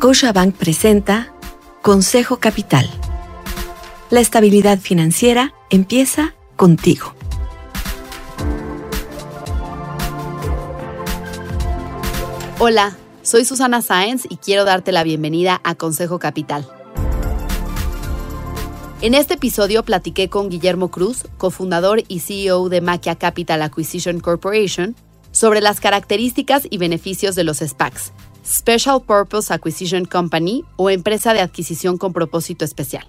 Scotiabank presenta Consejo Capital. La estabilidad financiera empieza contigo. Hola, soy Susana Sáenz y quiero darte la bienvenida a Consejo Capital. En este episodio platiqué con Guillermo Cruz, cofundador y CEO de Maquia Capital Acquisition Corporation, sobre las características y beneficios de los SPACs, Special Purpose Acquisition Company o empresa de adquisición con propósito especial.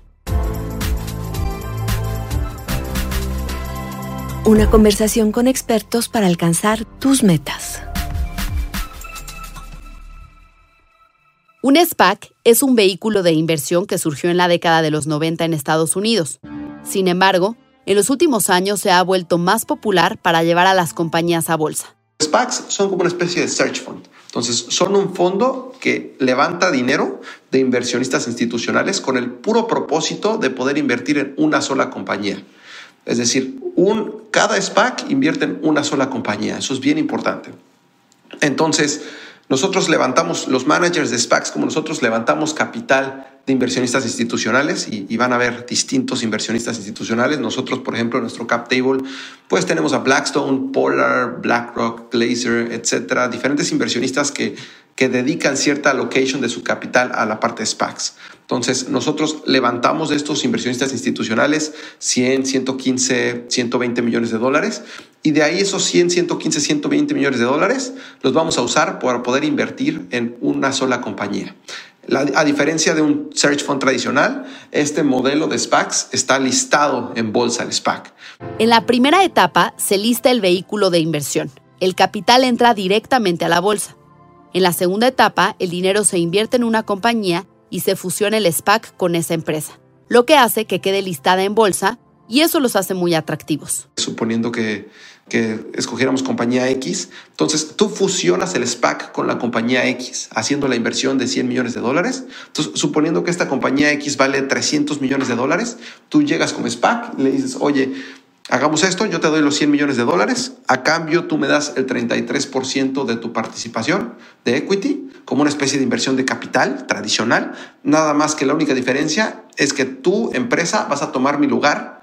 Una conversación con expertos para alcanzar tus metas. Un SPAC es un vehículo de inversión que surgió en la década de los 90 en Estados Unidos. Sin embargo, en los últimos años se ha vuelto más popular para llevar a las compañías a bolsa. SPACs son como una especie de search fund. Entonces, son un fondo que levanta dinero de inversionistas institucionales con el puro propósito de poder invertir en una sola compañía. Es decir, un, cada SPAC invierte en una sola compañía. Eso es bien importante. Entonces, nosotros levantamos, los managers de SPACs como nosotros levantamos capital de inversionistas institucionales y, van a haber distintos inversionistas institucionales. Nosotros, por ejemplo, en nuestro cap table, pues tenemos a Blackstone, Polar, BlackRock, Glazer, etcétera, diferentes inversionistas que, que dedican cierta allocation de su capital a la parte de SPACs. Entonces, nosotros levantamos de estos inversionistas institucionales 100, 115, 120 millones de dólares y de ahí esos 100, 115, 120 millones de dólares los vamos a usar para poder invertir en una sola compañía. A diferencia de un search fund tradicional, este modelo de SPACs está listado en bolsa SPAC. En la primera etapa se lista el vehículo de inversión. El capital entra directamente a la bolsa. En la segunda etapa, el dinero se invierte en una compañía y se fusiona el SPAC con esa empresa, lo que hace que quede listada en bolsa y eso los hace muy atractivos. Suponiendo que, que escogiéramos compañía X, entonces tú fusionas el SPAC con la compañía X, haciendo la inversión de 100 millones de dólares. Entonces, suponiendo que esta compañía X vale 300 millones de dólares, tú llegas como SPAC y le dices, oye, hagamos esto, yo te doy los 100 millones de dólares, a cambio tú me das el 33% de tu participación de equity como una especie de inversión de capital tradicional, nada más que la única diferencia es que tu empresa vas a tomar mi lugar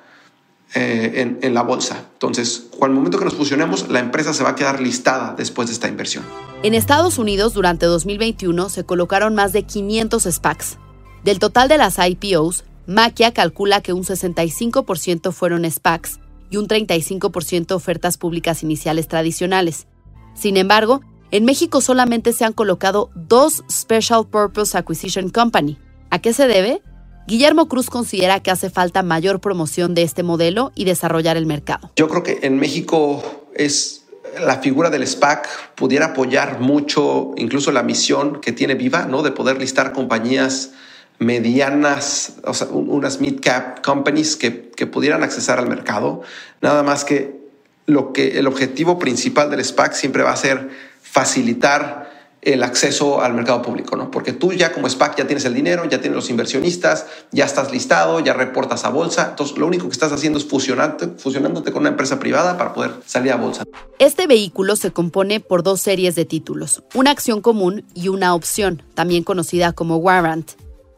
eh, en, la bolsa. Entonces, al momento que nos fusionemos, la empresa se va a quedar listada después de esta inversión. En Estados Unidos, durante 2021, se colocaron más de 500 SPACs. Del total de las IPOs, Maquia calcula que un 65% fueron SPACs y un 35% ofertas públicas iniciales tradicionales. Sin embargo, en México solamente se han colocado dos Special Purpose Acquisition Company. ¿A qué se debe? Guillermo Cruz considera que hace falta mayor promoción de este modelo y desarrollar el mercado. Yo creo que en México es la figura del SPAC pudiera apoyar mucho incluso la misión que tiene Viva, ¿no? De poder listar compañías medianas, o sea, unas mid-cap companies que, que, pudieran accesar al mercado. Nada más que lo que el objetivo principal del SPAC siempre va a ser facilitar el acceso al mercado público, ¿no? Porque tú ya como SPAC ya tienes el dinero, ya tienes los inversionistas, ya estás listado, ya reportas a bolsa. Entonces, lo único que estás haciendo es fusionándote con una empresa privada para poder salir a bolsa. Este vehículo se compone por dos series de títulos, una acción común y una opción, también conocida como warrant.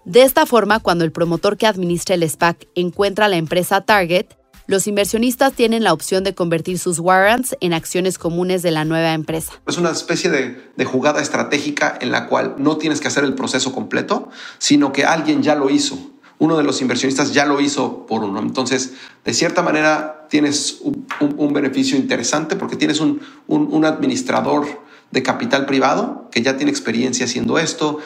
De esta forma, cuando el promotor que administra el SPAC encuentra a la empresa Target, los inversionistas tienen la opción de convertir sus warrants en acciones comunes de la nueva empresa. Es una especie de, jugada estratégica en la cual no tienes que hacer el proceso completo, sino que alguien ya lo hizo. Uno de los inversionistas ya lo hizo por uno. Entonces, de cierta manera, tienes un, beneficio interesante porque tienes un, administrador de capital privado que ya tiene experiencia haciendo esto,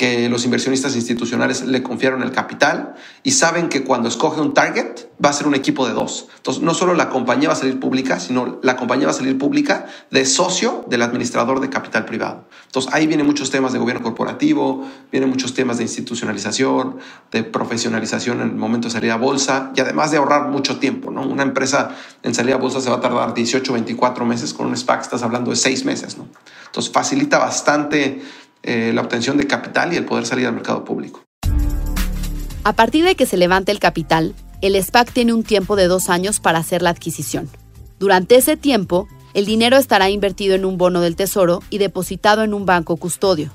que los inversionistas institucionales le confiaron el capital y saben que cuando escoge un target va a ser un equipo de dos. Entonces, no solo la compañía va a salir pública, sino la compañía va a salir pública de socio del administrador de capital privado. Entonces, ahí vienen muchos temas de gobierno corporativo, vienen muchos temas de institucionalización, de profesionalización en el momento de salir a bolsa y además de ahorrar mucho tiempo. ¿no? Una empresa en salir a bolsa se va a tardar 18, 24 meses, con un SPAC estás hablando de 6 meses. ¿no? Entonces, facilita bastante eh, la obtención de capital y el poder salir al mercado público. A partir de que se levante el capital, el SPAC tiene un tiempo de dos años para hacer la adquisición. Durante ese tiempo, el dinero estará invertido en un bono del Tesoro y depositado en un banco custodio.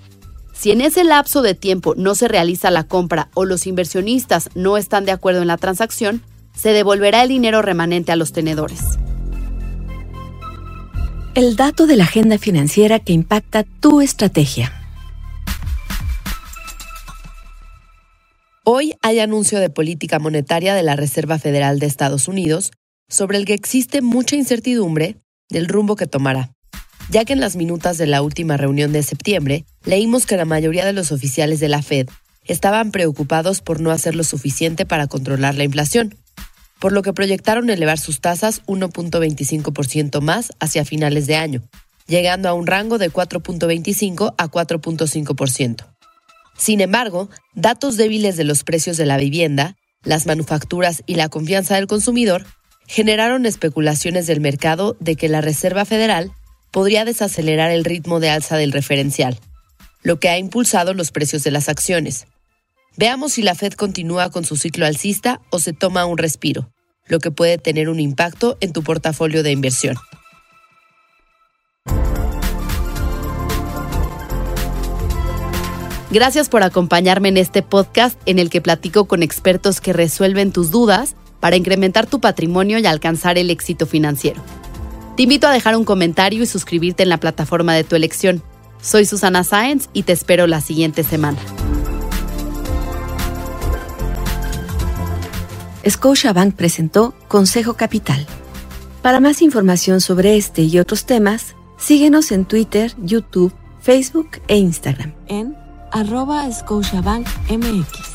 Si en ese lapso de tiempo no se realiza la compra o los inversionistas no están de acuerdo en la transacción, se devolverá el dinero remanente a los tenedores. El dato de la agenda financiera que impacta tu estrategia. Hoy hay anuncio de política monetaria de la Reserva Federal de Estados Unidos sobre el que existe mucha incertidumbre del rumbo que tomará, ya que en las minutas de la última reunión de septiembre leímos que la mayoría de los oficiales de la Fed estaban preocupados por no hacer lo suficiente para controlar la inflación, por lo que proyectaron elevar sus tasas 1.25% más hacia finales de año, llegando a un rango de 4.25 a 4.5%. Sin embargo, datos débiles de los precios de la vivienda, las manufacturas y la confianza del consumidor generaron especulaciones del mercado de que la Reserva Federal podría desacelerar el ritmo de alza del referencial, lo que ha impulsado los precios de las acciones. Veamos si la Fed continúa con su ciclo alcista o se toma un respiro, lo que puede tener un impacto en tu portafolio de inversión. Gracias por acompañarme en este podcast en el que platico con expertos que resuelven tus dudas para incrementar tu patrimonio y alcanzar el éxito financiero. Te invito a dejar un comentario y suscribirte en la plataforma de tu elección. Soy Susana Sáenz y te espero la siguiente semana. Scotiabank presentó Consejo Capital. Para más información sobre este y otros temas, síguenos en Twitter, YouTube, Facebook e Instagram en arroba Scotiabank MX.